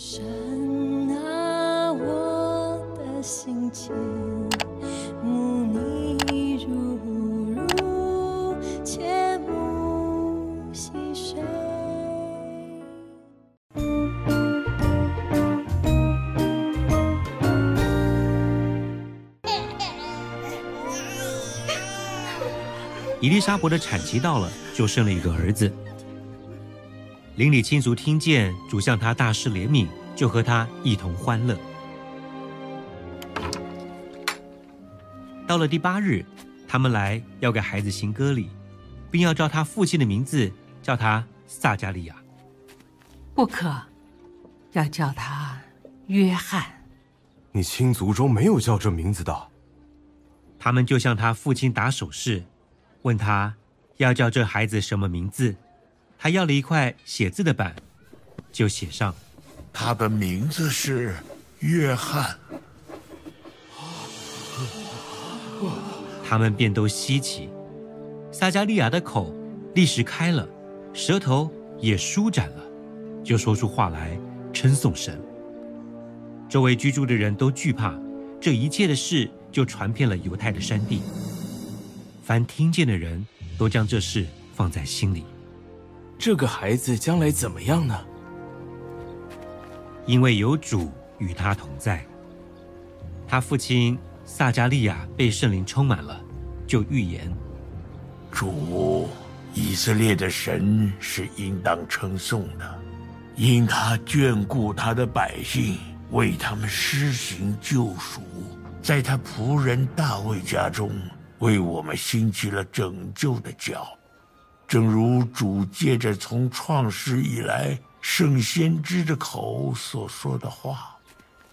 神啊，我的心间，慕你如如，切慕细水。伊丽莎伯的产期到了，就生了一个儿子。邻里亲族听见主向他大施怜悯，就和他一同欢乐。到了第八日，他们来要给孩子行割礼，并要照他父亲的名字叫他撒加利亚。不可，要叫他约翰。你亲族中没有叫这名字的。他们就向他父亲打手势，问他要叫这孩子什么名字。他要了一块写字的板，就写上：“他的名字是约翰。”他们便都稀奇。撒加利亚的口立时开了，舌头也舒展了，就说出话来，称颂神。周围居住的人都惧怕，这一切的事就传遍了犹太的山地。凡听见的人都将这事放在心里。这个孩子将来怎么样呢？因为有主与他同在。他父亲撒加利亚被圣灵充满了，就预言：主以色列的神是应当称颂的，因他眷顾他的百姓，为他们施行救赎，在他仆人大卫家中为我们兴起了拯救的脚。正如主借着从创世以来圣先知的口所说的话，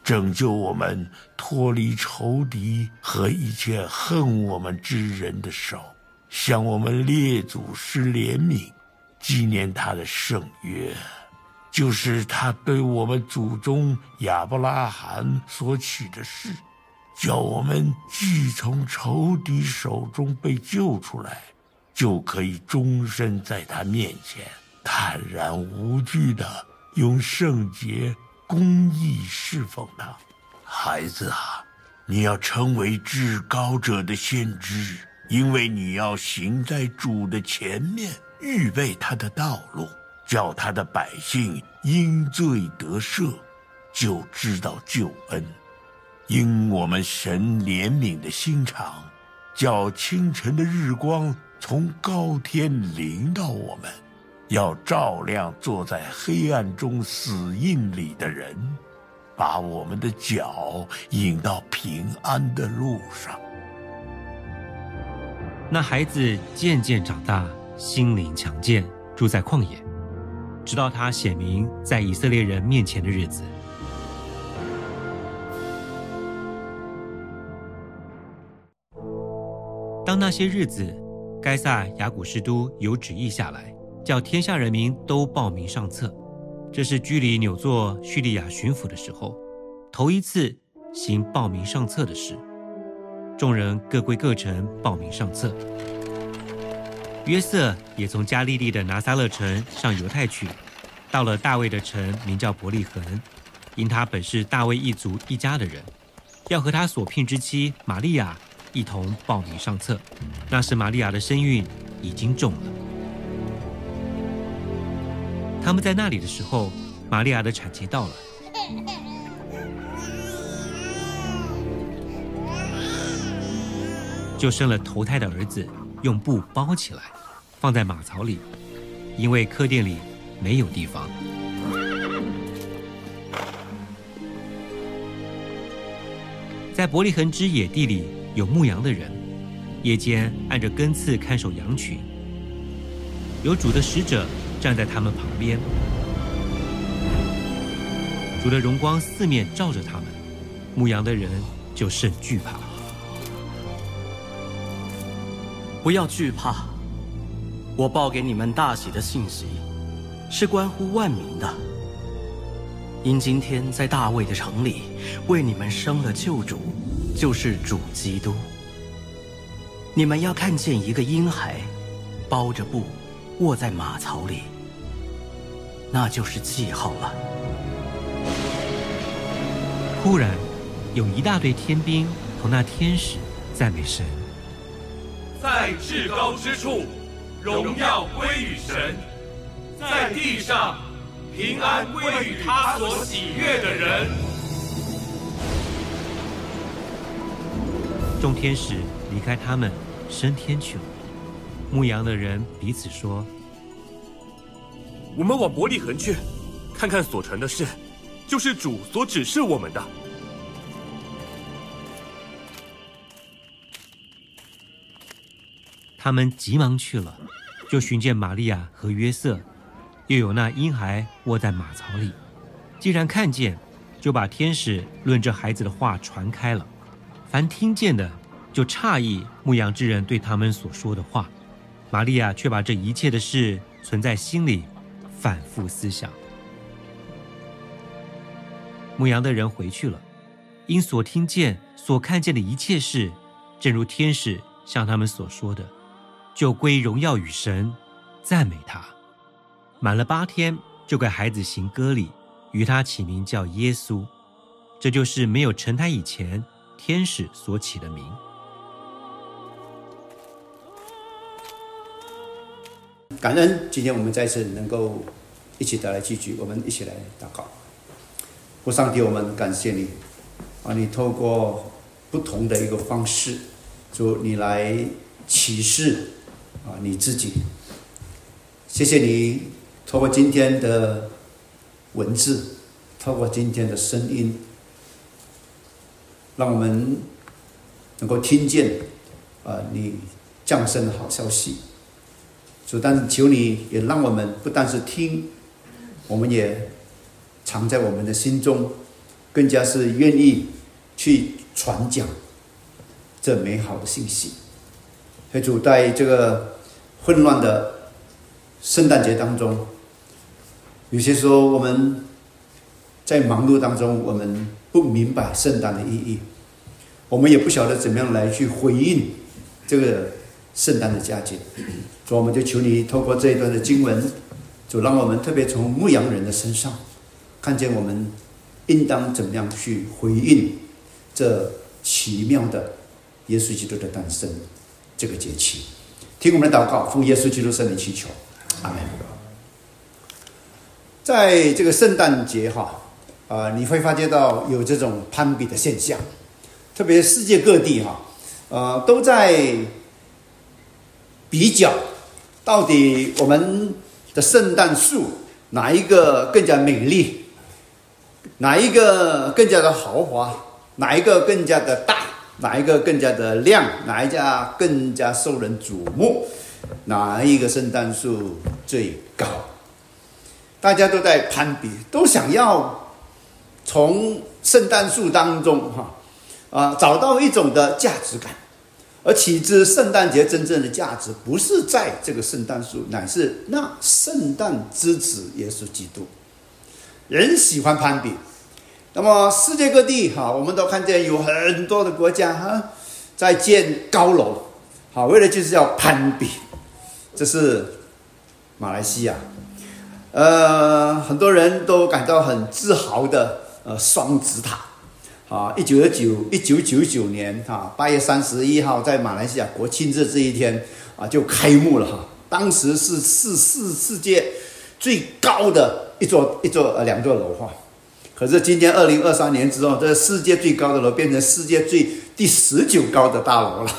拯救我们脱离仇敌和一切恨我们之人的手，向我们列祖施怜悯，纪念他的圣约，就是他对我们祖宗亚伯拉罕所起的誓，叫我们既从仇敌手中被救出来。就可以终身在他面前坦然无惧的用圣洁公义侍奉他。孩子啊，你要成为至高者的先知，因为你要行在主的前面，预备他的道路，叫他的百姓因罪得赦，就知道救恩。因我们神怜悯的心肠，叫清晨的日光。从高天临到我们，要照亮坐在黑暗中死印里的人，把我们的脚引到平安的路上。那孩子渐渐长大，心灵强健，住在旷野，直到他显明在以色列人面前的日子。当那些日子。该萨雅古士都有旨意下来，叫天下人民都报名上册。这是居里纽做叙利亚巡抚的时候，头一次行报名上册的事。众人各归各城报名上册。约瑟也从加利利的拿撒勒城上犹太去，到了大卫的城，名叫伯利恒，因他本是大卫一族一家的人，要和他所聘之妻玛利亚。一同报名上册。那时玛利亚的身孕已经重了。他们在那里的时候，玛利亚的产期到了，就生了头胎的儿子，用布包起来，放在马槽里，因为客店里没有地方。在伯利恒之野地里。有牧羊的人，夜间按着根刺看守羊群。有主的使者站在他们旁边，主的荣光四面照着他们，牧羊的人就甚惧怕。不要惧怕，我报给你们大喜的信息，是关乎万民的。因今天在大卫的城里，为你们生了救主。就是主基督。你们要看见一个婴孩，包着布，卧在马槽里，那就是记号了。忽然，有一大队天兵同那天使赞美神。在至高之处，荣耀归于神；在地上，平安归于他所喜悦的人。众天使离开他们，升天去了。牧羊的人彼此说：“我们往伯利恒去，看看所传的事，就是主所指示我们的。”他们急忙去了，就寻见玛利亚和约瑟，又有那婴孩卧在马槽里。既然看见，就把天使论这孩子的话传开了。凡听见的，就诧异牧羊之人对他们所说的话。玛利亚却把这一切的事存在心里，反复思想。牧羊的人回去了，因所听见、所看见的一切事，正如天使向他们所说的。就归荣耀与神，赞美他。满了八天，就给孩子行割礼，与他起名叫耶稣。这就是没有成胎以前，天使所起的名。感恩，今天我们再次能够一起再来聚聚，我们一起来祷告。我上帝，我们感谢你，啊，你透过不同的一个方式，主你来启示。啊，你自己，谢谢你透过今天的文字，透过今天的声音，让我们能够听见啊，你降生的好消息。主，但求你也让我们不但是听，我们也藏在我们的心中，更加是愿意去传讲这美好的信息。主，在这个。混乱的圣诞节当中，有些时候我们在忙碌当中，我们不明白圣诞的意义，我们也不晓得怎么样来去回应这个圣诞的佳节，所以我们就求你透过这一段的经文，就让我们特别从牧羊人的身上看见我们应当怎么样去回应这奇妙的耶稣基督的诞生这个节气。听我们的祷告，奉耶稣基督圣名祈求，阿门。在这个圣诞节哈啊，你会发觉到有这种攀比的现象，特别世界各地哈呃都在比较，到底我们的圣诞树哪一个更加美丽，哪一个更加的豪华，哪一个更加的大。哪一个更加的亮？哪一家更加受人瞩目？哪一个圣诞树最高？大家都在攀比，都想要从圣诞树当中哈啊找到一种的价值感。而岂知圣诞节真正的价值不是在这个圣诞树，乃是那圣诞之子耶稣基督。人喜欢攀比。那么世界各地哈，我们都看见有很多的国家哈，在建高楼，好，为了就是要攀比。这是马来西亚，呃，很多人都感到很自豪的呃双子塔，啊，一九二九一九九九年哈八月三十一号在马来西亚国庆日这一天啊就开幕了哈，当时是世世世界最高的一座一座呃两座楼哈。可是今天二零二三年之后，这世界最高的楼变成世界最第十九高的大楼了，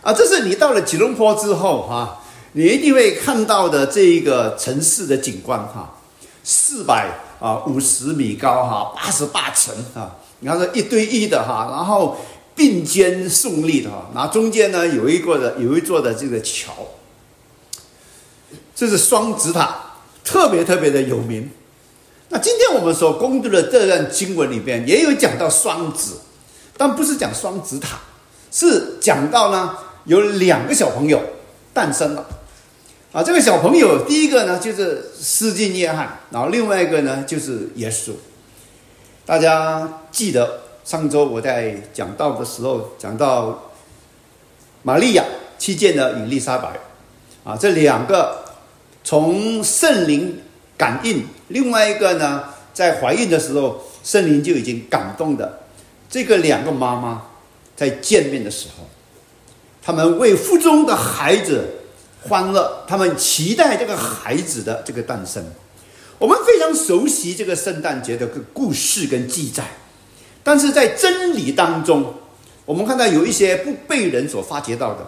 啊，这是你到了吉隆坡之后哈，你一定会看到的这一个城市的景观哈，四百啊五十米高哈，八十八层啊，你看这一堆一的哈，然后并肩竖立的哈，然后中间呢有一个的有一座的这个桥，这是双子塔，特别特别的有名。那今天我们所攻读的这段经文里边也有讲到双子，但不是讲双子塔，是讲到呢有两个小朋友诞生了，啊，这个小朋友第一个呢就是施浸约翰，然后另外一个呢就是耶稣。大家记得上周我在讲到的时候讲到玛利亚去见了以利沙白，啊，这两个从圣灵。感应另外一个呢，在怀孕的时候，圣灵就已经感动的这个两个妈妈在见面的时候，他们为腹中的孩子欢乐，他们期待这个孩子的这个诞生。我们非常熟悉这个圣诞节的个故事跟记载，但是在真理当中，我们看到有一些不被人所发觉到的。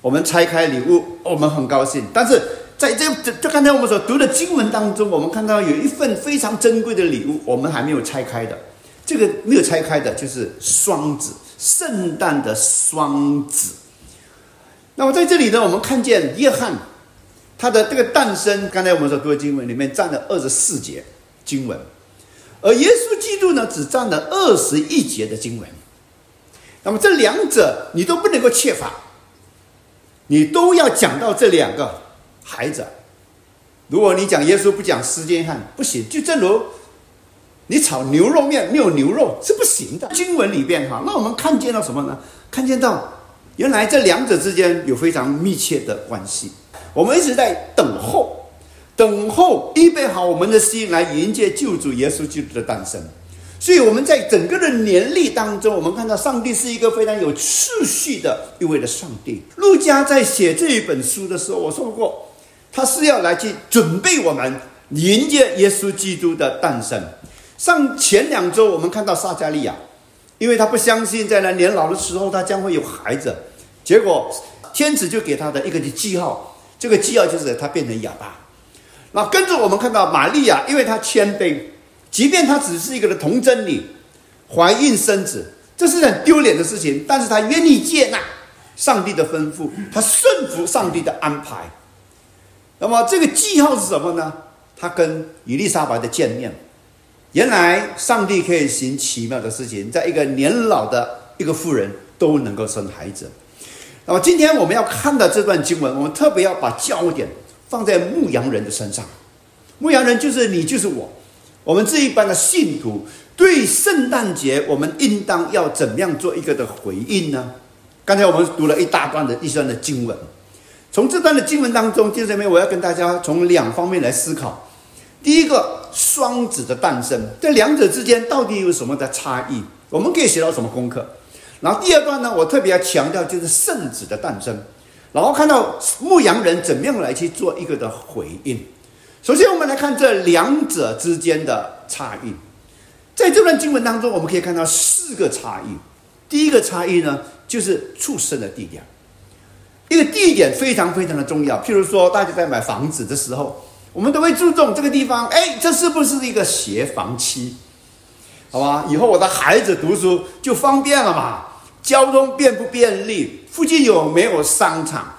我们拆开礼物，我们很高兴，但是在这这就刚才我们所读的经文当中，我们看到有一份非常珍贵的礼物，我们还没有拆开的。这个没有拆开的就是双子，圣诞的双子。那么在这里呢，我们看见约翰他的这个诞生，刚才我们说，各位经文里面占了二十四节经文，而耶稣基督呢，只占了二十一节的经文。那么这两者你都不能够缺乏。你都要讲到这两个孩子。如果你讲耶稣不讲施间汉不行，就正如你炒牛肉面没有牛肉是不行的。经文里边哈，那我们看见了什么呢？看见到原来这两者之间有非常密切的关系。我们一直在等候，等候预备好我们的心来迎接救主耶稣基督的诞生。所以我们在整个的年历当中，我们看到上帝是一个非常有次序的一位的上帝。路加在写这一本书的时候，我说过，他是要来去准备我们迎接耶稣基督的诞生。上前两周，我们看到撒加利亚，因为他不相信在那年老的时候他将会有孩子，结果天子就给他的一个的记号，这个记号就是他变成哑巴。那跟着我们看到玛利亚，因为她谦卑。即便她只是一个童贞女，怀孕生子，这是很丢脸的事情。但是她愿意接纳上帝的吩咐，她顺服上帝的安排。那么这个记号是什么呢？她跟伊丽莎白的见面，原来上帝可以行奇妙的事情，在一个年老的一个妇人都能够生孩子。那么今天我们要看的这段经文，我们特别要把焦点放在牧羊人的身上。牧羊人就是你，就是我。我们这一班的信徒对圣诞节，我们应当要怎么样做一个的回应呢？刚才我们读了一大段的一段的经文，从这段的经文当中，接下来我要跟大家从两方面来思考。第一个，双子的诞生，这两者之间到底有什么的差异？我们可以学到什么功课？然后第二段呢，我特别要强调就是圣子的诞生，然后看到牧羊人怎么样来去做一个的回应。首先，我们来看这两者之间的差异。在这段经文当中，我们可以看到四个差异。第一个差异呢，就是出生的地点。一个地点非常非常的重要。譬如说，大家在买房子的时候，我们都会注重这个地方，哎，这是不是一个斜房期？好吧，以后我的孩子读书就方便了嘛？交通便不便利？附近有没有商场？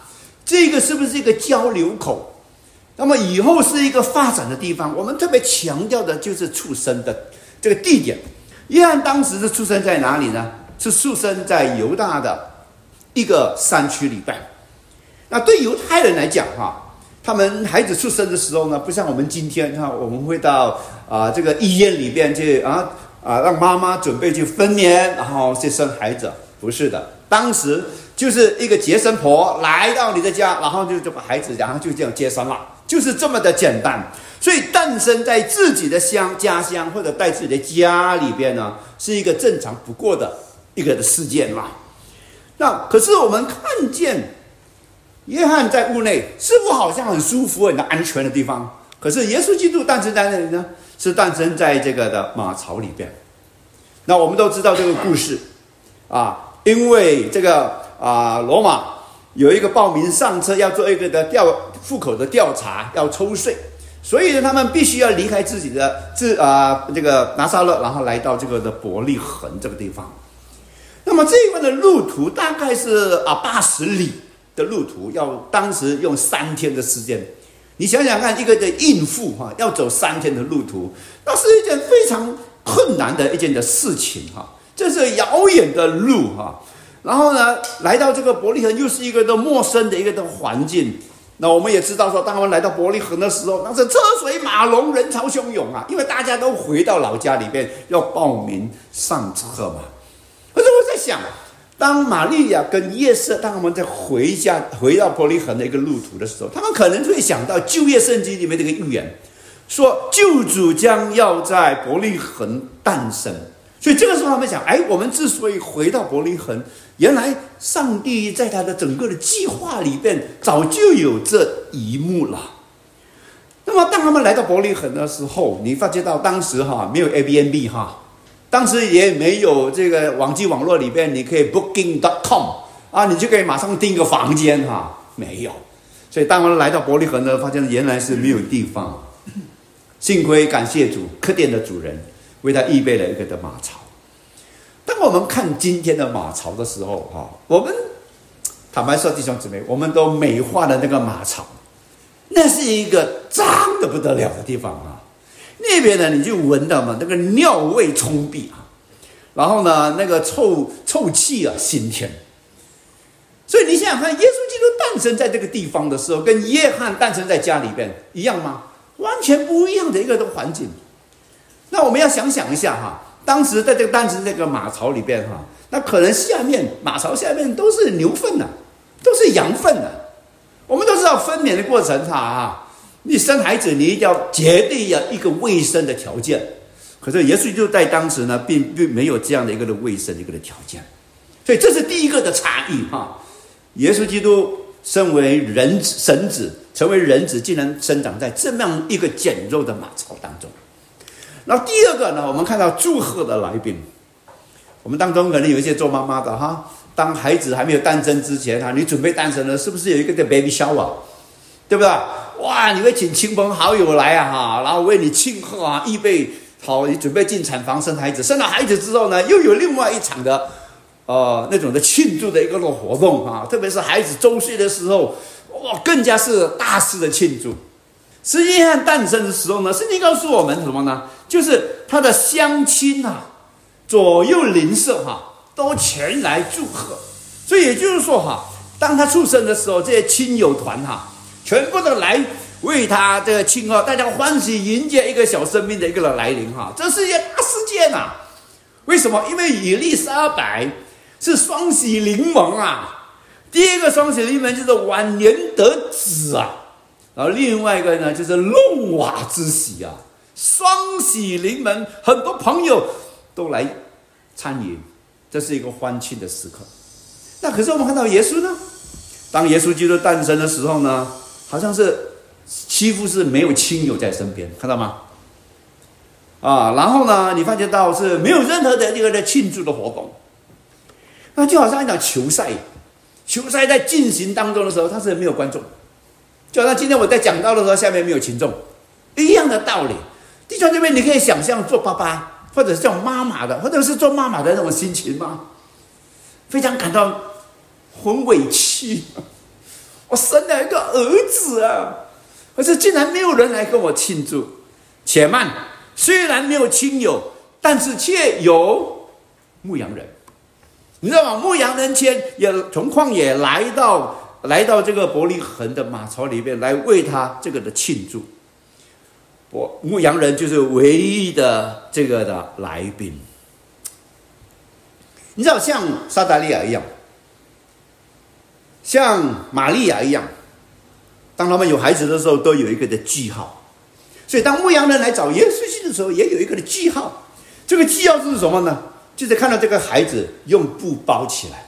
这个是不是一个交流口？那么以后是一个发展的地方，我们特别强调的就是出生的这个地点。约翰当时是出生在哪里呢？是出生在犹大的一个山区里边。那对犹太人来讲，哈，他们孩子出生的时候呢，不像我们今天哈，我们会到啊这个医院里边去啊啊让妈妈准备去分娩，然后去生孩子。不是的，当时就是一个接生婆来到你的家，然后就就把孩子，然后就这样接生了。就是这么的简单，所以诞生在自己的乡家乡或者在自己的家里边呢，是一个正常不过的一个的事件嘛。那可是我们看见约翰在屋内，似乎好像很舒服、很安全的地方。可是耶稣基督诞生在哪里呢？是诞生在这个的马槽里边。那我们都知道这个故事啊，因为这个啊，罗马。有一个报名上车要做一个的调户口的调查，要抽税，所以呢，他们必须要离开自己的自啊这个拿撒勒，然后来到这个的伯利恒这个地方。那么这一段的路途大概是啊八十里的路途，要当时用三天的时间。你想想看，一个的孕妇哈，要走三天的路途，那是一件非常困难的一件的事情哈，这是遥远的路哈。然后呢，来到这个伯利恒又是一个的陌生的一个的环境。那我们也知道说，当我们来到伯利恒的时候，那是车水马龙，人潮汹涌啊，因为大家都回到老家里边要报名上车嘛。可是我在想，当玛利亚跟夜色，当他们在回家回到伯利恒的一个路途的时候，他们可能会想到旧约圣经里面这个预言，说救主将要在伯利恒诞生。所以这个时候他们想，哎，我们之所以回到伯利恒，原来上帝在他的整个的计划里边早就有这一幕了。那么当他们来到伯利恒的时候，你发觉到当时哈没有 A B N B 哈，当时也没有这个网际网络里边你可以 Booking dot com 啊，你就可以马上订一个房间哈，没有。所以当我们来到伯利恒呢，发现原来是没有地方。幸亏感谢主，客店的主人。为他预备了一个的马槽。当我们看今天的马槽的时候，哈，我们坦白说，弟兄姊妹，我们都美化了那个马槽，那是一个脏的不得了的地方啊。那边呢，你就闻到嘛，那个尿味冲鼻啊，然后呢，那个臭臭气啊，腥天。所以你想想看，耶稣基督诞生在这个地方的时候，跟约翰诞生在家里边一样吗？完全不一样的一个的环境。那我们要想想一下哈，当时在这个当时这个马槽里边哈，那可能下面马槽下面都是牛粪呐，都是羊粪呐。我们都知道分娩的过程哈啊，你生孩子你一定要绝对要一个卫生的条件，可是耶稣就在当时呢，并并没有这样的一个的卫生一个的条件，所以这是第一个的差异哈。耶稣基督身为人子神子，成为人子，竟然生长在这么样一个简陋的马槽当中。那第二个呢，我们看到祝贺的来宾，我们当中可能有一些做妈妈的哈，当孩子还没有诞生之前哈，你准备诞生了，是不是有一个叫 baby shower，对不对？哇，你会请亲朋好友来啊哈，然后为你庆贺啊，预备好你准备进产房生孩子，生了孩子之后呢，又有另外一场的呃那种的庆祝的一个活动啊，特别是孩子周岁的时候，哇，更加是大肆的庆祝。实际上诞生的时候呢，圣经告诉我们什么呢？就是他的乡亲呐，左右邻舍哈，都前来祝贺。所以也就是说哈，当他出生的时候，这些亲友团哈，全部都来为他这个庆贺，大家欢喜迎接一个小生命的一个的来临哈。这是一大事件呐！为什么？因为伊丽莎白是双喜临门啊！第一个双喜临门就是晚年得子啊！然后另外一个呢，就是弄瓦之喜啊，双喜临门，很多朋友都来参与，这是一个欢庆的时刻。那可是我们看到耶稣呢，当耶稣基督诞生的时候呢，好像是几乎是没有亲友在身边，看到吗？啊，然后呢，你发觉到是没有任何的这个的庆祝的活动，那就好像一场球赛，球赛在进行当中的时候，它是没有观众。就好像今天我在讲到的时候，下面没有群众，一样的道理。弟兄这边，你可以想象做爸爸，或者是叫妈妈的，或者是做妈妈的那种心情吗？非常感到很委屈。我生了一个儿子啊，可是竟然没有人来跟我庆祝。且慢，虽然没有亲友，但是却有牧羊人。你知道吗？牧羊人牵也从旷野来到。来到这个伯利恒的马槽里面来为他这个的庆祝，我牧羊人就是唯一的这个的来宾。你知道像撒达利亚一样，像玛利亚一样，当他们有孩子的时候都有一个的记号，所以当牧羊人来找耶稣基督的时候也有一个的记号。这个记号是什么呢？就是看到这个孩子用布包起来。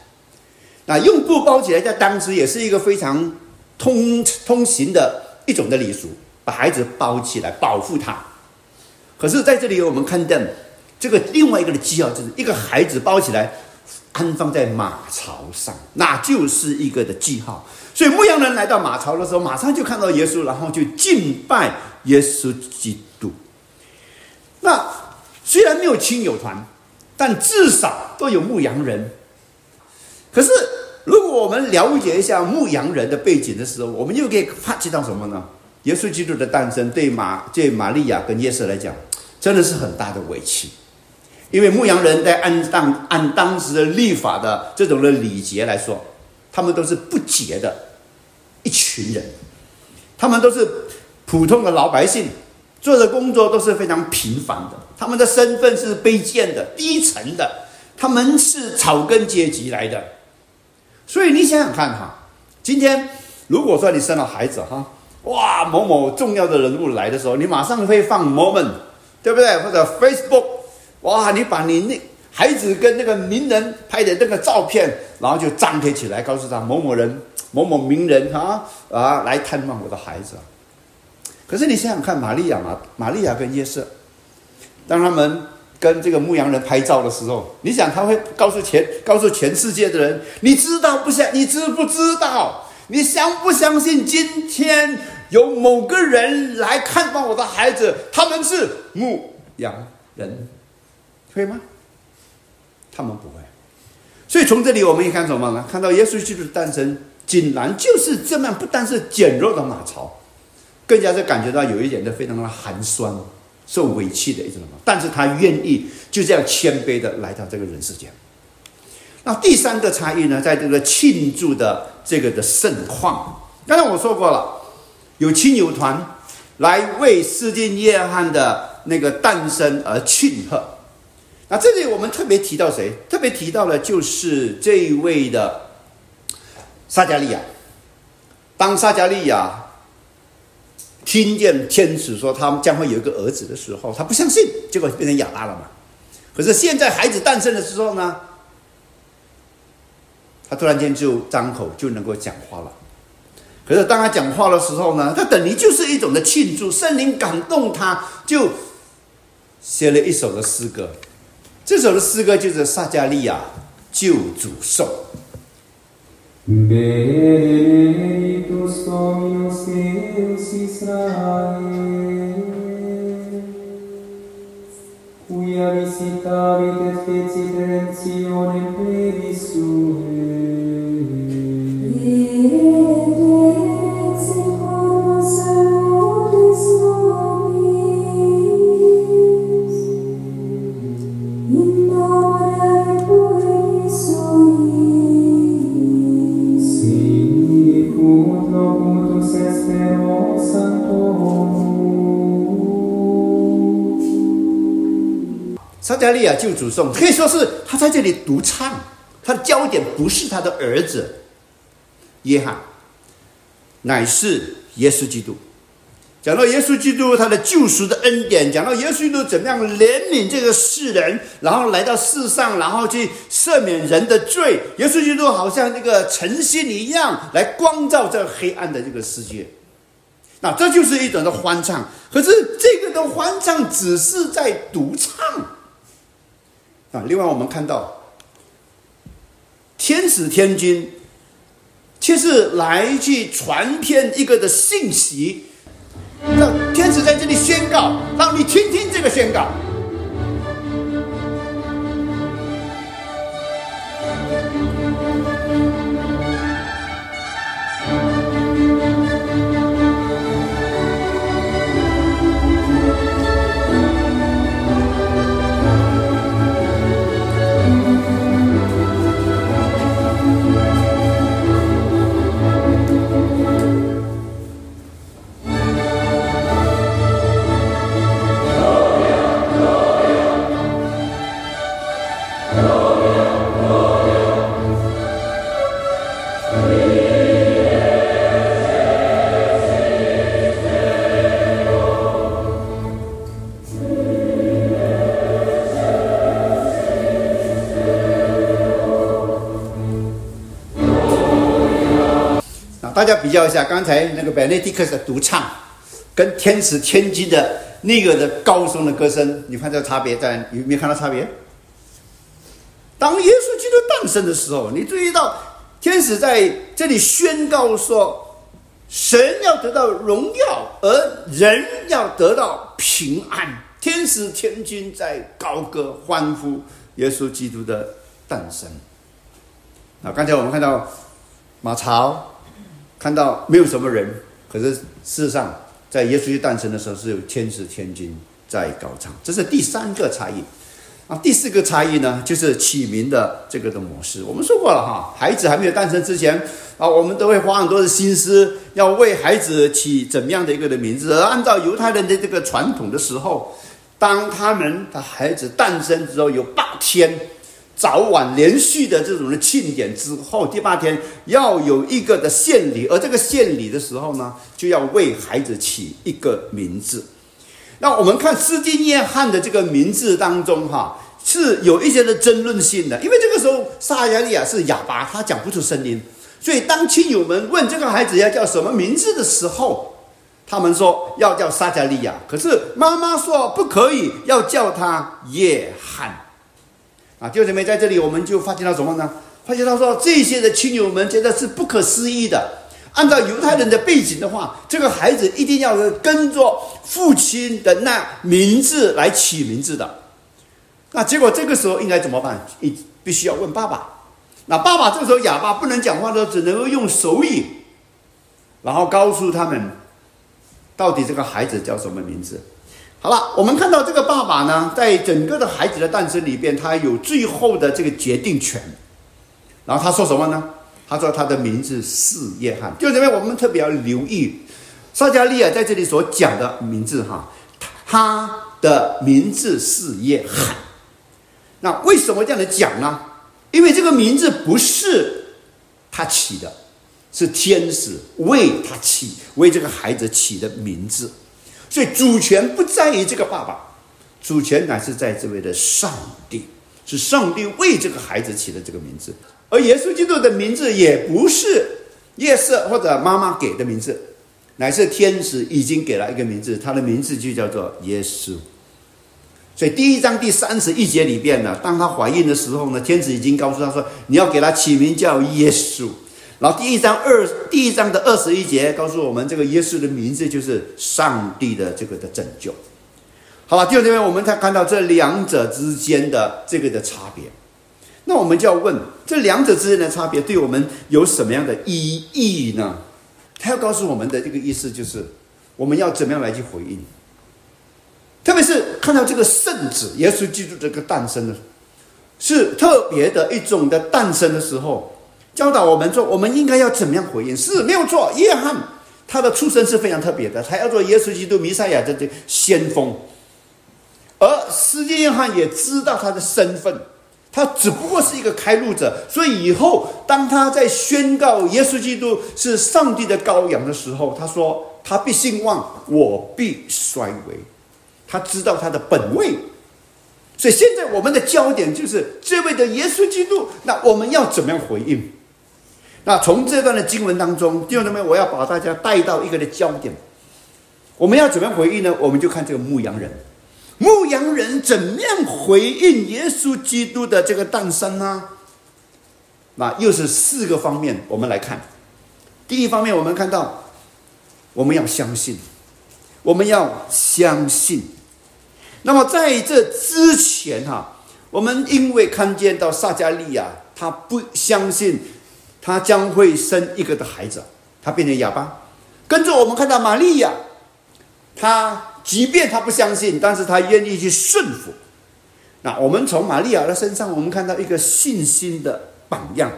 啊，用布包起来，在当时也是一个非常通通行的一种的礼俗，孩子包起来保护他。可是在这里，我们看见这个另外一个的记号，就是一个孩子包起来安放在马槽上，那就是一个的记号。所以牧羊人来到马槽的时候，马上就看到耶稣，然后就敬拜耶稣基督。那虽然没有亲友团，但至少都有牧羊人。可是。如果我们了解一下牧羊人的背景的时候，我们又可以发觉到什么呢？耶稣基督的诞生对马对玛利亚跟耶稣来讲，真的是很大的委屈，因为牧羊人在按当按当时的立法的这种的礼节来说，他们都是不洁的一群人，他们都是普通的老百姓，做的工作都是非常平凡的，他们的身份是卑贱的、低层的，他们是草根阶级来的。所以你想想看哈，今天如果说你生了孩子哈，哇，某某重要的人物来的时候，你马上会放 moment，对不对？或者 Facebook，哇，你把你那孩子跟那个名人拍的那个照片，然后就张贴起来，告诉他某某人、某某名人啊啊来探望我的孩子。可是你想想看，玛利亚嘛，玛利亚跟约瑟，当他们跟这个牧羊人拍照的时候，你想他会告诉全告诉全世界的人，你知道不想？你知不知道？你相不相信今天有某个人来看望我的孩子？他们是牧羊人，会吗？他们不会。所以从这里我们一看什么呢？看到耶稣基督的诞生，竟然就是这么，不单是简陋的马槽，更加是感觉到有一点的非常的寒酸、受委屈的一种。但是他愿意就这样谦卑的来到这个人世间。那第三个差异呢，在这个庆祝的这个的盛况，刚才我说过了，有亲友团来为施浸约翰的那个诞生而庆贺。那这里我们特别提到谁？特别提到的就是这一位的撒加利亚。当撒加利亚听见天使说他们将会有一个儿子的时候，他不相信，结果变成亚拉了嘛。可是现在孩子诞生的时候呢？他突然间就张口就能够讲话了，可是当他讲话的时候呢，他等于就是一种的庆祝，圣灵感动他，就写了一首的诗歌。这首的诗歌就是撒加利亚救主颂。Maria resitavit et fecit redemptionem pleni sui. 撒加利亚救主颂可以说是他在这里独唱，他的焦点不是他的儿子约翰，乃是耶稣基督。讲到耶稣基督他的救赎的恩典，讲到耶稣基督怎么样怜悯这个世人，然后来到世上，然后去赦免人的罪。耶稣基督好像那个晨星一样，来光照这黑暗的这个世界。那这就是一种的欢唱。可是这个的欢唱只是在独唱。啊，另外我们看到天使天君，却是来去传遍一个的信息，让天使在这里宣告，让你听听这个宣告。家比较一下，刚才那个 Benedictus 的独唱，跟天使天机的那个的高声的歌声，你看这个差别在有没有看到差别？当耶稣基督诞生的时候，你注意到天使在这里宣告说，神要得到荣耀，而人要得到平安。天使天君在高歌欢呼耶稣基督的诞生。那，刚才我们看到马槽。看到没有什么人，可是事实上，在耶稣诞生的时候，是有天使天君在高唱，这是第三个差异。啊，第四个差异呢，就是起名的这个的模式。我们说过了哈，孩子还没有诞生之前啊，我们都会花很多的心思，要为孩子起怎么样的一个的名字。而按照犹太人的这个传统的时候，当他们的孩子诞生之后有八天，早晚连续的这种的庆典之后，第八天要有一个的献礼，而这个献礼的时候呢，就要为孩子起一个名字。那我们看斯金约翰的这个名字当中，哈，是有一些的争论性的，因为这个时候撒加利亚是哑巴，他讲不出声音，所以当亲友们问这个孩子要叫什么名字的时候，他们说要叫撒加利亚，可是妈妈说不可以，要叫他约翰。啊，弟兄姊妹，在这里我们就发现到什么呢？发现到说这些的亲友们觉得是不可思议的。按照犹太人的背景的话，这个孩子一定要是跟着父亲的那名字来起名字的。那结果这个时候应该怎么办？一必须要问爸爸。那爸爸这时候哑巴不能讲话的，只能够用手语，然后告诉他们到底这个孩子叫什么名字。好了，我们看到这个爸爸呢，在整个的孩子的诞生里边，他有最后的这个决定权。然后他说什么呢？他说他的名字是约翰。就这边我们特别要留意，撒加利亚在这里所讲的名字哈，他的名字是约翰。那为什么这样的讲呢？因为这个名字不是他起的，是天使为他起，为这个孩子起的名字。所以主权不在于这个爸爸，主权乃是在这位的上帝，是上帝为这个孩子起的这个名字。而耶稣基督的名字也不是夜色或者妈妈给的名字，乃是天使已经给了一个名字，他的名字就叫做耶稣。所以第一章第三十一节里边呢，当他怀孕的时候呢，天使已经告诉他说，你要给他起名叫耶稣。然后第一章二第一章的二十一节告诉我们，这个耶稣的名字就是上帝的这个的拯救。好了，第二边我们才看到这两者之间的这个的差别。那我们就要问，这两者之间的差别对我们有什么样的意义呢？他要告诉我们的这个意思就是，我们要怎么样来去回应？特别是看到这个圣子耶稣基督这个诞生的，是特别的一种的诞生的时候。教导我们说，我们应该要怎么样回应？是没有错。约翰他的出身是非常特别的，他要做耶稣基督弥赛亚的这先锋。而斯蒂约翰也知道他的身份，他只不过是一个开路者。所以以后当他在宣告耶稣基督是上帝的羔羊的时候，他说：“他必兴旺，我必衰微。”他知道他的本位。所以现在我们的焦点就是这位的耶稣基督。那我们要怎么样回应？那从这段的经文当中，弟兄姊妹，我要把大家带到一个的焦点。我们要怎么样回应呢？我们就看这个牧羊人，牧羊人怎么样回应耶稣基督的这个诞生呢？那又是四个方面，我们来看。第一方面，我们看到我们要相信，我们要相信。那么在这之前哈，我们因为看见到撒加利亚，他不相信。他将会生一个的孩子，他变成哑巴。跟着我们看到玛利亚，他即便他不相信，但是他愿意去顺服。那我们从玛利亚的身上，我们看到一个信心的榜样。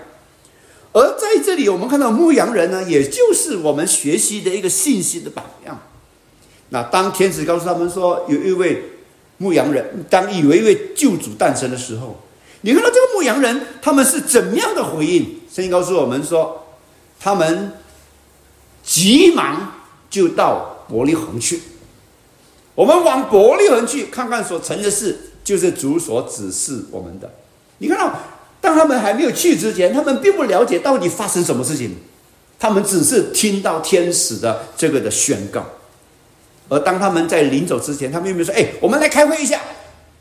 而在这里，我们看到牧羊人呢，也就是我们学习的一个信心的榜样。那当天使告诉他们说有一位牧羊人，当有一位救主诞生的时候，你看到这个牧羊人，他们是怎么样的回应？圣经告诉我们说，他们急忙就到伯利恒去。我们往伯利恒去看看所成的事，就是主所指示我们的。你看到，当他们还没有去之前，他们并不了解到底发生什么事情，他们只是听到天使的这个的宣告。而当他们在临走之前，他们有没有说：“哎，我们来开会一下，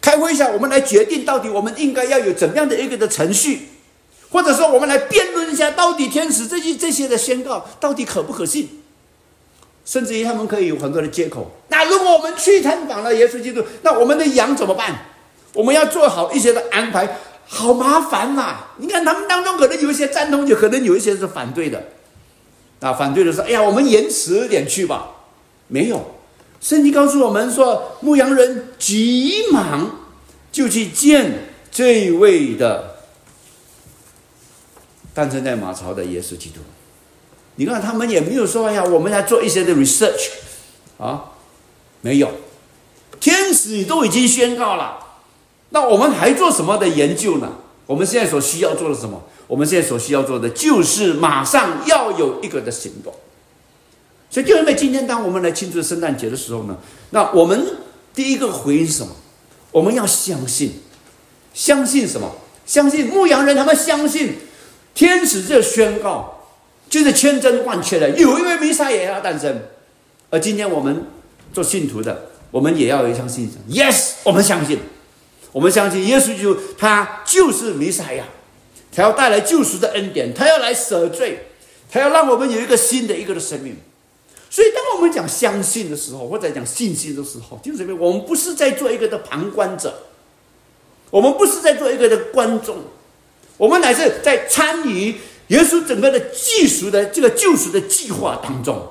开会一下，我们来决定到底我们应该要有怎么样的一个的程序？”或者说，我们来辩论一下，到底天使这些这些的宣告到底可不可信？甚至于他们可以有很多的借口。那如果我们去探访了耶稣基督，那我们的羊怎么办？我们要做好一些的安排，好麻烦呐！你看他们当中可能有一些赞同，就可能有一些是反对的。啊，反对的说：“哎呀，我们延迟点去吧。”没有，圣经告诉我们说，牧羊人急忙就去见这位的。诞生在马槽的耶稣基督，你看他们也没有说呀，我们来做一些的 research 啊，没有，天使都已经宣告了，那我们还做什么的研究呢？我们现在所需要做的什么？我们现在所需要做的就是马上要有一个的行动。所以，就因为，今天当我们来庆祝圣诞节的时候呢，那我们第一个回应什么？我们要相信，相信什么？相信牧羊人他们相信天使就宣告，就是千真万确的，有一位弥赛亚要诞生。而今天我们做信徒的，我们也要有相信，yes，我们相信，我们相信耶稣基督他就是弥赛亚。他要带来救赎的恩典，他要来赦罪，他要让我们有一个新的一个的生命。所以，当我们讲相信的时候，或者讲信心的时候，就是什么？我们不是在做一个的旁观者，我们不是在做一个的观众，我们乃是在参与耶稣整个的救赎的这个救赎的计划当中。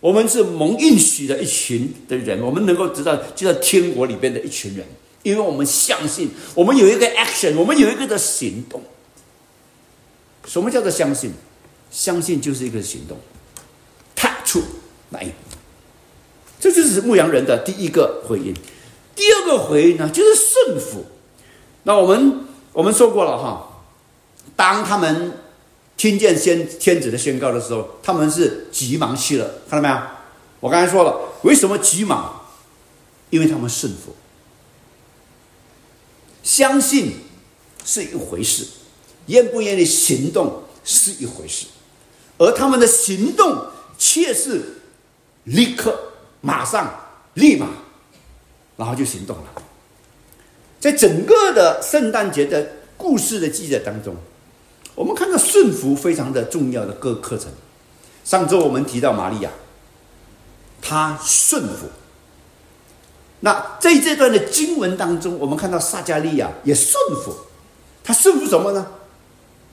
我们是蒙应许的一群的人，我们能够知道就在天国里边的一群人，因为我们相信，我们有一个 action，我们有一个的行动。什么叫做相信？相信就是一个行动，踏出那一步。这就是牧羊人的第一个回应。第二个回应呢，就是顺服。那我们我们说过了哈，当他们听见先天子的宣告的时候，他们是急忙去了，看到没有？我刚才说了，为什么急忙？因为他们顺服。相信是一回事。愿不愿意行动是一回事，而他们的行动却是立刻、马上、立马，然后就行动了。在整个的圣诞节的故事的记载当中，我们看到顺服非常的重要的各课程。上周我们提到玛利亚，她顺服。那在这段的经文当中，我们看到撒加利亚也顺服，他顺服什么呢？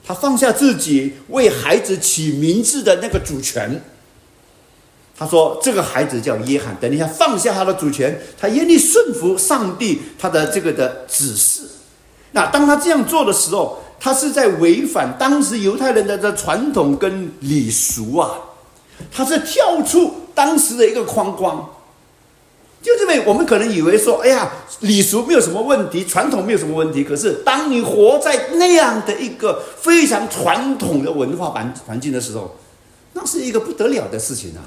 他放下自己为孩子起名字的那个主权。他说：“这个孩子叫约翰。”等一下，放下他的主权，他愿意顺服上帝他的这个的指示。那当他这样做的时候，他是在违反当时犹太人的的传统跟礼俗啊，他是跳出当时的一个框框。就这边，我们可能以为说，哎呀，礼俗没有什么问题，传统没有什么问题。可是，当你活在那样的一个非常传统的文化环环境的时候，那是一个不得了的事情啊！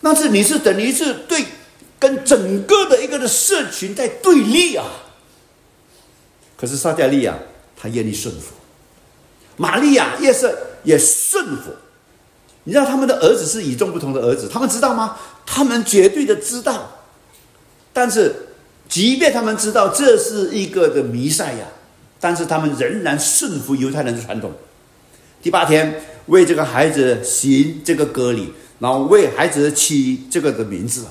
那是你是等于是对跟整个的一个的社群在对立啊。可是，撒加利亚他愿意顺服，玛利亚也是也顺服。你知道他们的儿子是与众不同的儿子，他们知道吗？他们绝对的知道。但是，即便他们知道这是一个的弥赛亚，但是他们仍然顺服犹太人的传统。第八天为这个孩子行这个割礼，然后为孩子起这个的名字，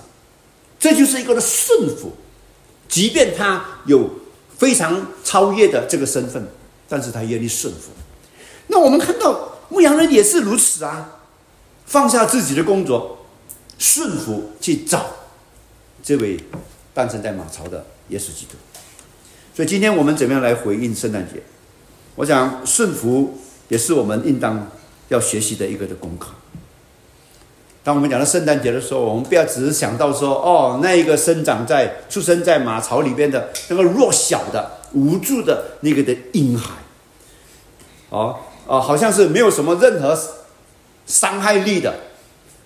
这就是一个的顺服。即便他有非常超越的这个身份，但是他愿意顺服。那我们看到牧羊人也是如此啊。放下自己的工作，顺服去找这位诞生在马槽的耶稣基督。所以今天我们怎么样来回应圣诞节？我想顺服也是我们应当要学习的一个的功课。当我们讲到圣诞节的时候，我们不要只是想到说，哦，那一个生长在、出生在马槽里边的那个弱小的、无助的那个的婴孩，哦，哦，好像是没有什么任何。伤害力的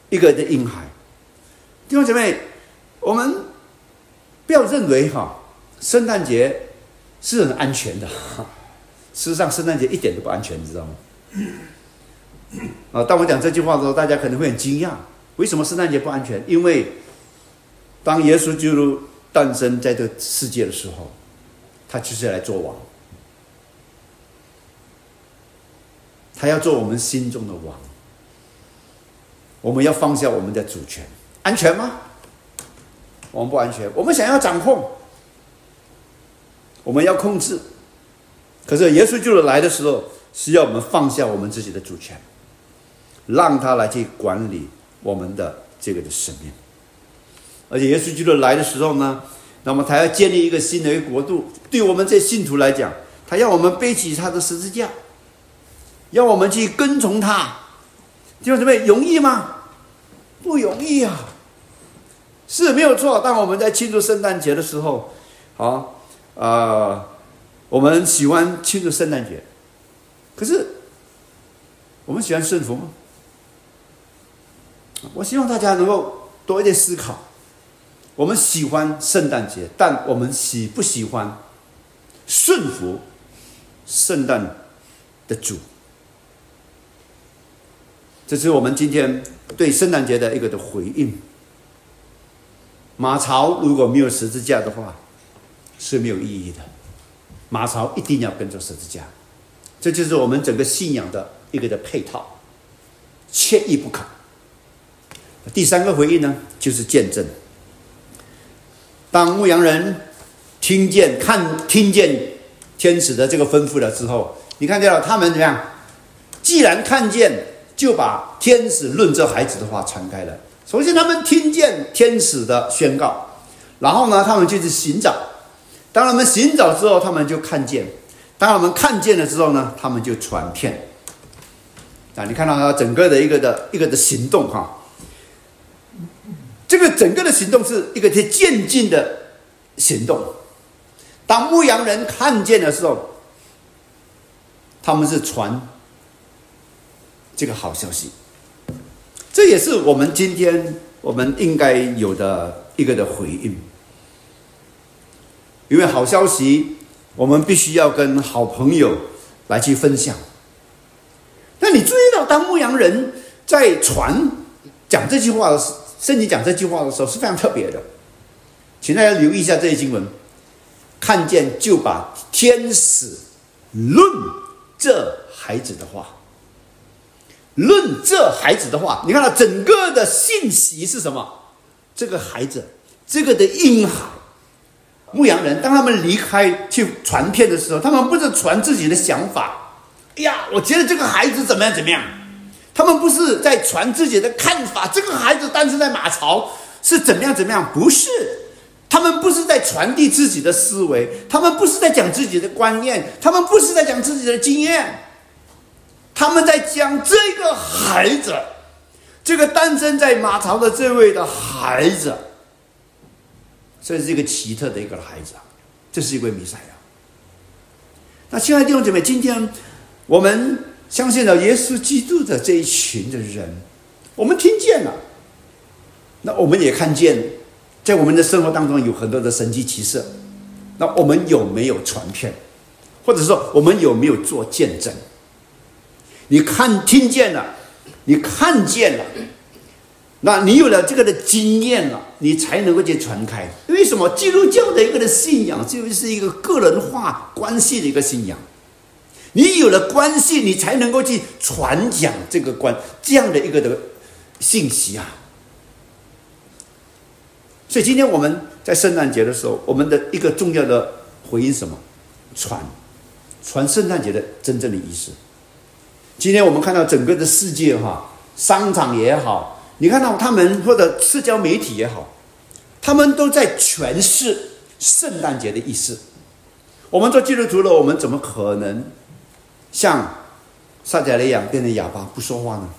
一个的婴孩，弟兄姐妹，我们不要认为哈，圣诞节是很安全的。事实上，圣诞节一点都不安全，你知道吗？啊，当我讲这句话的时候，大家可能会很惊讶，为什么圣诞节不安全？因为当耶稣基督诞生在这世界的时候，他就是来做王，他要做我们心中的王。我们要放下我们的主权，安全吗？我们不安全。我们想要掌控，我们要控制。可是耶稣就是来的时候，需要我们放下我们自己的主权，让他来去管理我们的这个的生命。而且耶稣基督来的时候呢，那么他要建立一个新的一个国度。对我们这信徒来讲，他要我们背起他的十字架，要我们去跟从他。弟兄姊妹，容易吗？不容易啊，是没有错。当我们在庆祝圣诞节的时候，啊，呃，我们喜欢庆祝圣诞节，可是我们喜欢顺服吗？我希望大家能够多一点思考。我们喜欢圣诞节，但我们喜不喜欢顺服圣诞的主？这是我们今天对圣诞节的一个的回应。马槽如果没有十字架的话，是没有意义的。马槽一定要跟着十字架，这就是我们整个信仰的一个的配套，缺一不可。第三个回应呢，就是见证。当牧羊人听见、看、听见天使的这个吩咐了之后，你看见了他们怎么样？既然看见，就把天使论这孩子的话传开了。首先，他们听见天使的宣告，然后呢，他们就去寻找。当他们寻找之后，他们就看见；当他们看见了之后呢，他们就传遍。啊，你看到他整个的一个的一个的行动哈。这个整个的行动是一个在渐进的行动。当牧羊人看见的时候，他们是传这个好消息。这也是我们今天我们应该有的一个的回应。因为好消息，我们必须要跟好朋友来去分享。那你注意到，当牧羊人在传讲这句话的时候，圣经讲这句话的时候是非常特别的，请大家留意一下这些经文。看见就把天使论这孩子的话，论这孩子的话，你看到整个的信息是什么？这个孩子，这个的婴孩，牧羊人，当他们离开去传片的时候，他们不是传自己的想法。哎呀，我觉得这个孩子怎么样怎么样。他们不是在传自己的看法，这个孩子诞生在马槽是怎么样怎么样？不是，他们不是在传递自己的思维，他们不是在讲自己的观念，他们不是在讲自己的经验，他们在讲这个孩子，这个诞生在马槽的这位的孩子，这是一个奇特的一个孩子，这是一位弥赛亚。那亲爱的弟兄姐妹，今天我们。相信了耶稣基督的这一群的人，我们听见了，那我们也看见，在我们的生活当中有很多的神迹奇事，那我们有没有传遍，或者说我们有没有做见证？你看听见了，你看见了，那你有了这个的经验了，你才能够去传开。为什么基督教的一个的信仰就是一个个人化关系的一个信仰？你有了关系，你才能够去传讲这个关这样的一个的信息啊。所以今天我们在圣诞节的时候，我们的一个重要的回应什么？传，传圣诞节的真正的意思。今天我们看到整个的世界哈，商场也好，你看到他们或者社交媒体也好，他们都在诠释圣诞节的意思。我们做基督徒了，我们怎么可能？像撒迦利亚变成哑巴不说话呢？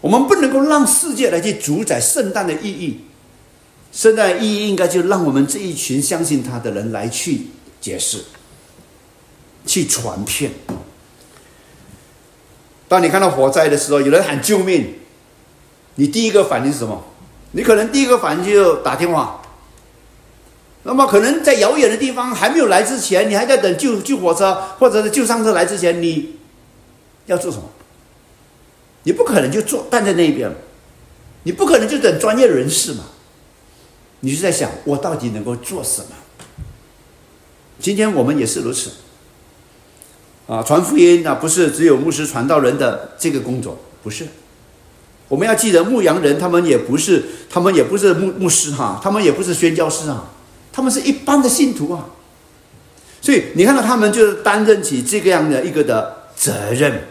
我们不能够让世界来去主宰圣诞的意义。圣诞意义应该就让我们这一群相信他的人来去解释、去传遍。当你看到火灾的时候，有人喊救命，你第一个反应是什么？你可能第一个反应就打电话。那么可能在遥远的地方还没有来之前，你还在等救救火车或者是救伤车来之前，你要做什么？你不可能就坐站在那边，你不可能就等专业人士嘛？你就在想我到底能够做什么？今天我们也是如此，啊，传福音啊，不是只有牧师传道人的这个工作，不是。我们要记得牧羊人，他们也不是，他们也不是牧牧师哈，他们也不是宣教师啊。他们是一般的信徒啊，所以你看到他们就是担任起这个样的一个的责任。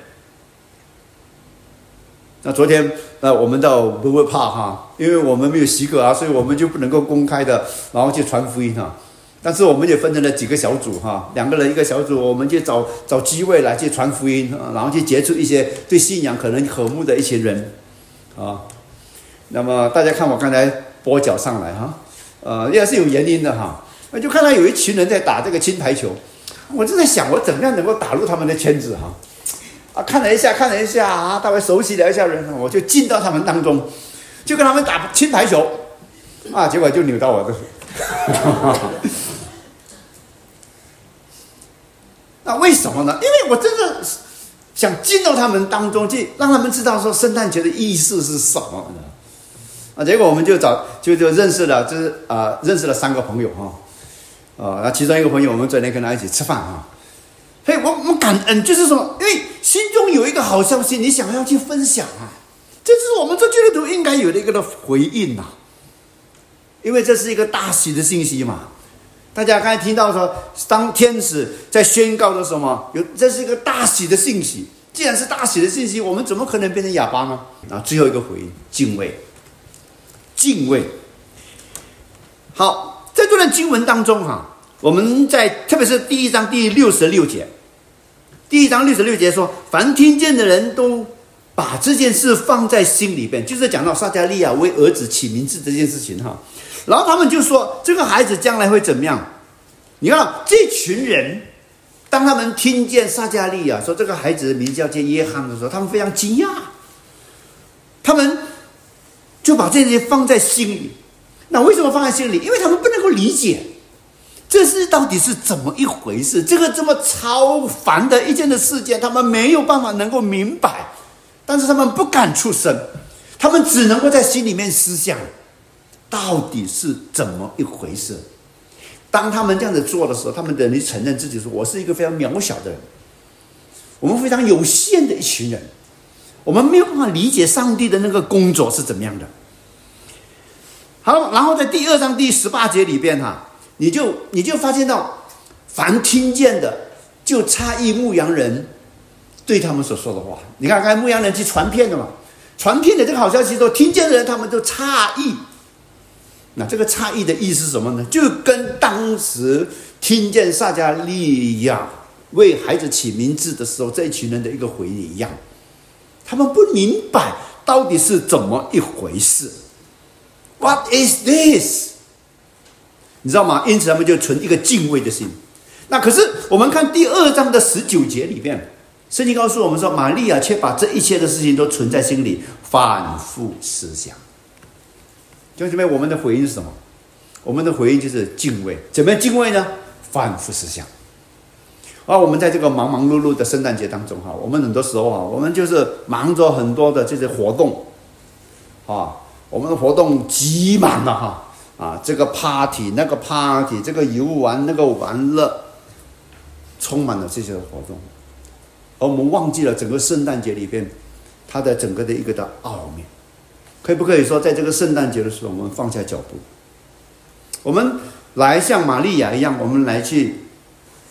那昨天呃，我们倒不会怕哈，因为我们没有许可啊，所以我们就不能够公开的然后去传福音啊。但是我们也分成了几个小组哈，两个人一个小组，我们就找找机会来去传福音，然后去接触一些对信仰可能和睦的一群人啊。那么大家看我刚才跛脚上来哈。呃，也是有原因的哈。我就看到有一群人在打这个金牌球，我就在想，我怎么样能够打入他们的圈子哈？啊，看了一下，看了一下啊，大概熟悉了一下人，我就进到他们当中，就跟他们打金牌球，啊，结果就扭到我的。那为什么呢？因为我真的想进到他们当中去，让他们知道说圣诞节的意思是什么。啊，结果我们就找就就认识了，就是啊，认识了三个朋友哈。啊，那其中一个朋友，我们昨天跟他一起吃饭啊。嘿我我们感恩，就是说，因为心中有一个好消息，你想要去分享啊，这是我们做基督徒应该有的一个的回应呐。因为这是一个大喜的信息嘛。大家刚才听到说，当天使在宣告的什么？有这是一个大喜的信息。既然是大喜的信息，我们怎么可能变成哑巴呢？啊，最后一个回应，敬畏，敬畏。好，在这段经文当中哈，我们在特别是第一章第六十六节，第一章六十六节说，凡听见的人都把这件事放在心里边，就是讲到撒加利亚为儿子起名字这件事情哈。然后他们就说：“这个孩子将来会怎么样？”你看，这群人，当他们听见撒加利亚说这个孩子名叫叫约翰的时候，他们非常惊讶。他们就把这些放在心里。那为什么放在心里？因为他们不能够理解，这是到底是怎么一回事？这个这么超凡的一件的事件，他们没有办法能够明白，但是他们不敢出声，他们只能够在心里面思想。到底是怎么一回事？当他们这样子做的时候，他们等于承认自己说：“我是一个非常渺小的人，我们非常有限的一群人，我们没有办法理解上帝的那个工作是怎么样的。”好，然后在第二章第十八节里边哈，你就你就发现到，凡听见的就诧异牧羊人对他们所说的话。你看，刚才牧羊人去传遍的嘛，传遍的这个好消息，说听见的人他们都诧异。那这个诧异的意思是什么呢？就跟当时听见撒加利亚为孩子起名字的时候，这一群人的一个回应一样，他们不明白到底是怎么一回事。What is this？你知道吗？因此他们就存一个敬畏的心。那可是我们看第二章的十九节里面，圣经告诉我们说，玛利亚却把这一切的事情都存在心里，反复思想。兄弟们，我们的回应是什么？我们的回应就是敬畏。怎么样敬畏呢？反复思想。而我们在这个忙忙碌碌的圣诞节当中，哈，我们很多时候啊，我们就是忙着很多的这些活动，啊，我们的活动挤满了哈，啊，这个 party 那个 party，这个游玩那个玩乐，充满了这些活动，而我们忘记了整个圣诞节里边它的整个的一个的奥秘。可不可以说，在这个圣诞节的时候，我们放下脚步，我们来像玛利亚一样，我们来去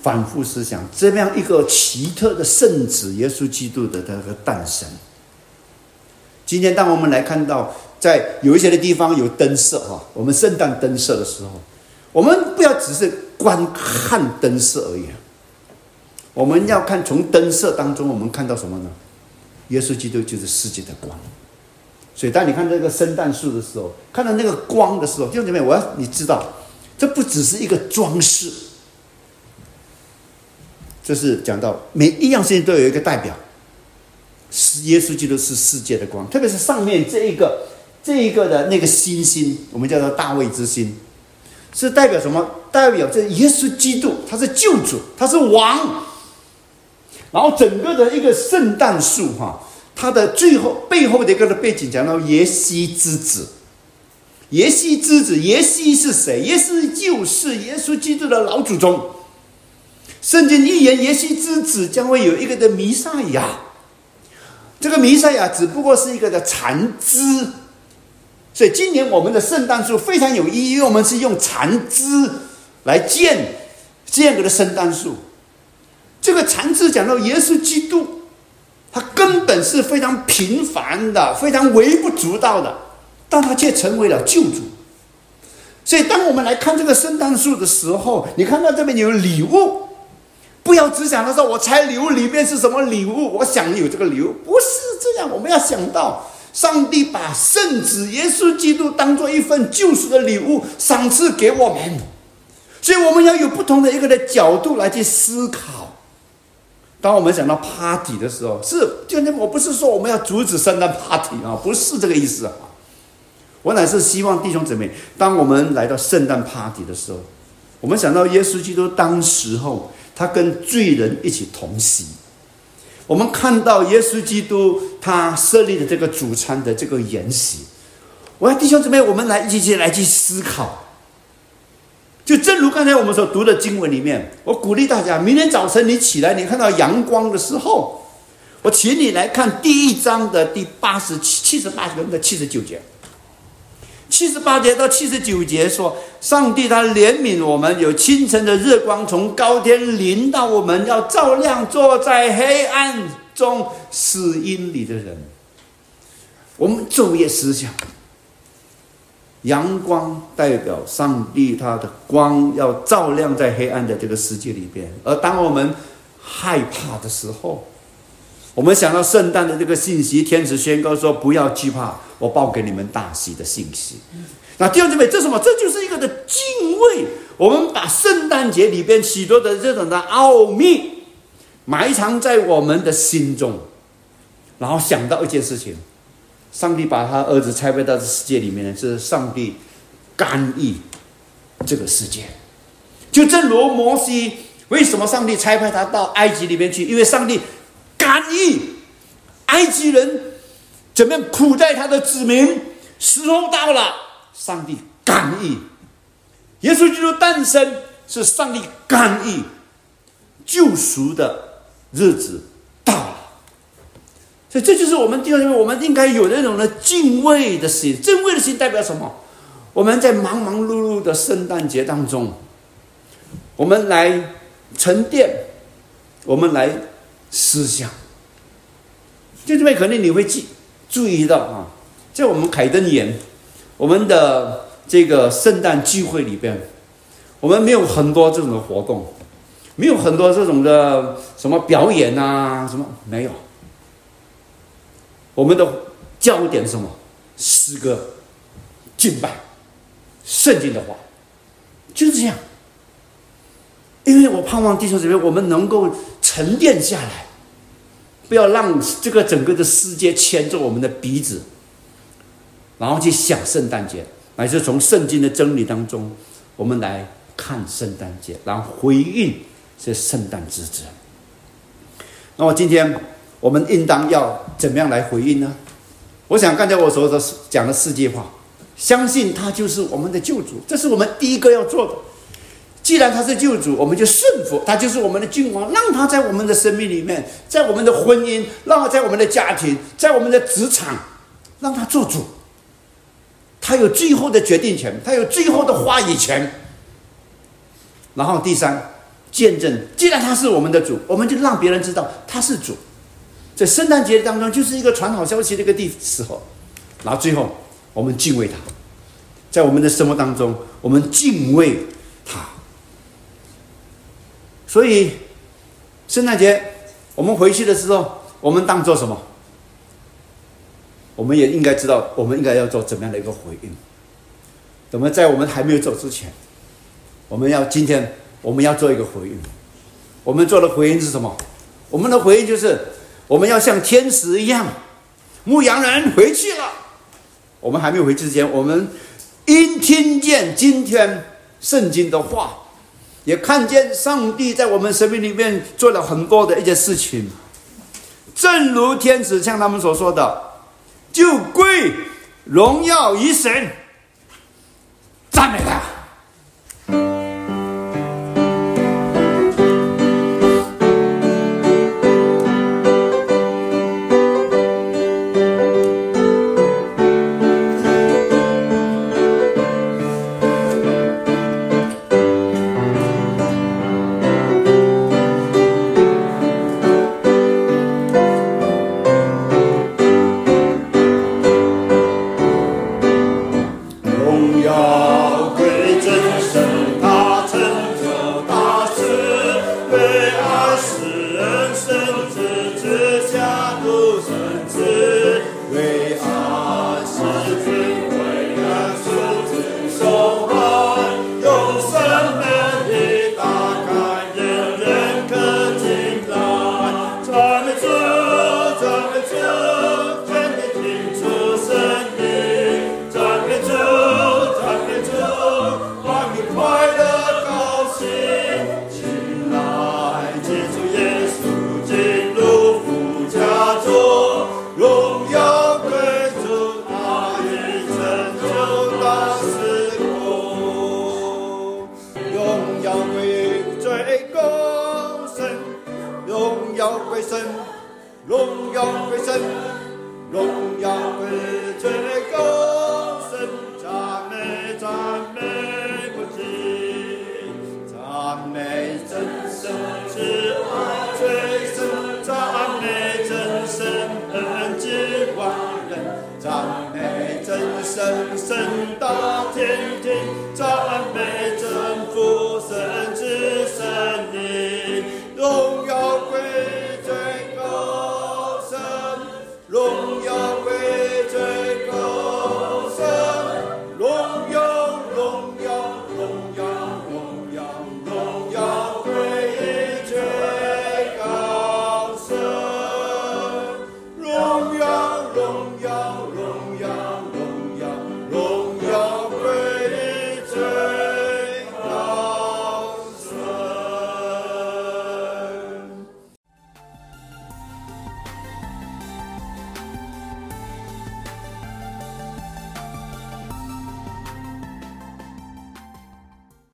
反复思想这样一个奇特的圣子耶稣基督的这个诞生。今天，当我们来看到在有一些的地方有灯色哈，我们圣诞灯色的时候，我们不要只是观看灯色而已，我们要看从灯色当中，我们看到什么呢？耶稣基督就是世界的光。所以，当你看这个圣诞树的时候，看到那个光的时候，弟兄姐妹，我要你知道，这不只是一个装饰，这是讲到每一样事情都有一个代表，是耶稣基督是世界的光，特别是上面这一个这一个的那个星星，我们叫做大卫之星，是代表什么？代表这耶稣基督他是救主，他是王，然后整个的一个圣诞树哈。它的最后背后的一个的背景讲到耶西之子，耶西之子，耶西是谁？耶西就是耶稣基督的老祖宗。圣经预言耶稣之子将会有一个的弥赛亚，这个弥赛亚只不过是一个的残肢，所以今年我们的圣诞树非常有意义，因为我们是用残肢来建这样的圣诞树。这个残肢讲到耶稣基督。他根本是非常平凡的，非常微不足道的，但他却成为了救主。所以，当我们来看这个圣诞树的时候，你看到这边有礼物，不要只想到说我拆礼物里面是什么礼物，我想有这个礼物，不是这样。我们要想到，上帝把圣子耶稣基督当做一份救赎的礼物赏赐给我们。所以我们要有不同的一个的角度来去思考。当我们想到 party 的时候，是今天我不是说我们要阻止圣诞 party 啊，不是这个意思啊。我乃是希望弟兄姊妹，当我们来到圣诞 party 的时候，我们想到耶稣基督当时候，他跟罪人一起同席。我们看到耶稣基督他设立的这个主餐的这个筵席，我要弟兄姊妹，我们来一起来去思考。就正如刚才我们所读的经文里面，我鼓励大家，明天早晨你起来，你看到阳光的时候，我请你来看第一章的第八十七、七十八节的七十九节。七十八节到七十九节说，上帝他怜悯我们，有清晨的日光从高天临到我们，要照亮坐在黑暗中死荫里的人。我们昼夜思想，阳光代表上帝他的光要照亮在黑暗的这个世界里边，而当我们害怕的时候，我们想到圣诞的这个信息，天使宣告说：“不要惧怕，我报给你们大喜的信息。”那弟兄姊妹，这什么？这就是一个的敬畏。我们把圣诞节里边许多的这种的奥秘埋藏在我们的心中，然后想到一件事情：上帝把他儿子差派到这世界里面呢，是上帝干预这个世界。就正如摩西，为什么上帝差派他到埃及里面去？因为上帝。干预埃及人怎么样苦待他的子民？时候到了，上帝干预耶稣基督诞生，是上帝干预救赎的日子到了。所以这就是我们弟兄姊妹，我们应该有那种的敬畏的心。敬畏的心代表什么？我们在忙忙碌碌的圣诞节当中，我们来沉淀，我们来。思想，就这边可能你会记注意到啊，在我们凯登园，我们的这个圣诞聚会里边，我们没有很多这种的活动，没有很多这种的什么表演啊，什么没有。我们的焦点是什么？诗歌、敬拜、圣经的话，就是这样。因为我盼望弟兄姊妹，我们能够。沉淀下来，不要让这个整个的世界牵着我们的鼻子，然后去想圣诞节，乃是从圣经的真理当中，我们来看圣诞节，然后回应这圣诞之子。那么今天我们应当要怎么样来回应呢？我想刚才我所说的讲的世界话，相信他就是我们的救主，这是我们第一个要做的。既然他是救主，我们就顺服他，就是我们的君王，让他在我们的生命里面，在我们的婚姻，让他在我们的家庭，在我们的职场，让他做主。他有最后的决定权，他有最后的话语权。然后第三，见证。既然他是我们的主，我们就让别人知道他是主。在圣诞节当中，就是一个传好消息的一个地时候。然后最后，我们敬畏他，在我们的生活当中，我们敬畏。所以，圣诞节我们回去的时候，我们当做什么？我们也应该知道，我们应该要做怎么样的一个回应。怎么，在我们还没有走之前，我们要今天我们要做一个回应。我们做的回应是什么？我们的回应就是，我们要像天使一样，牧羊人回去了。我们还没有回去之前，我们因听见今天圣经的话。也看见上帝在我们生命里面做了很多的一些事情，正如天使像他们所说的，就归荣耀于神，赞美他。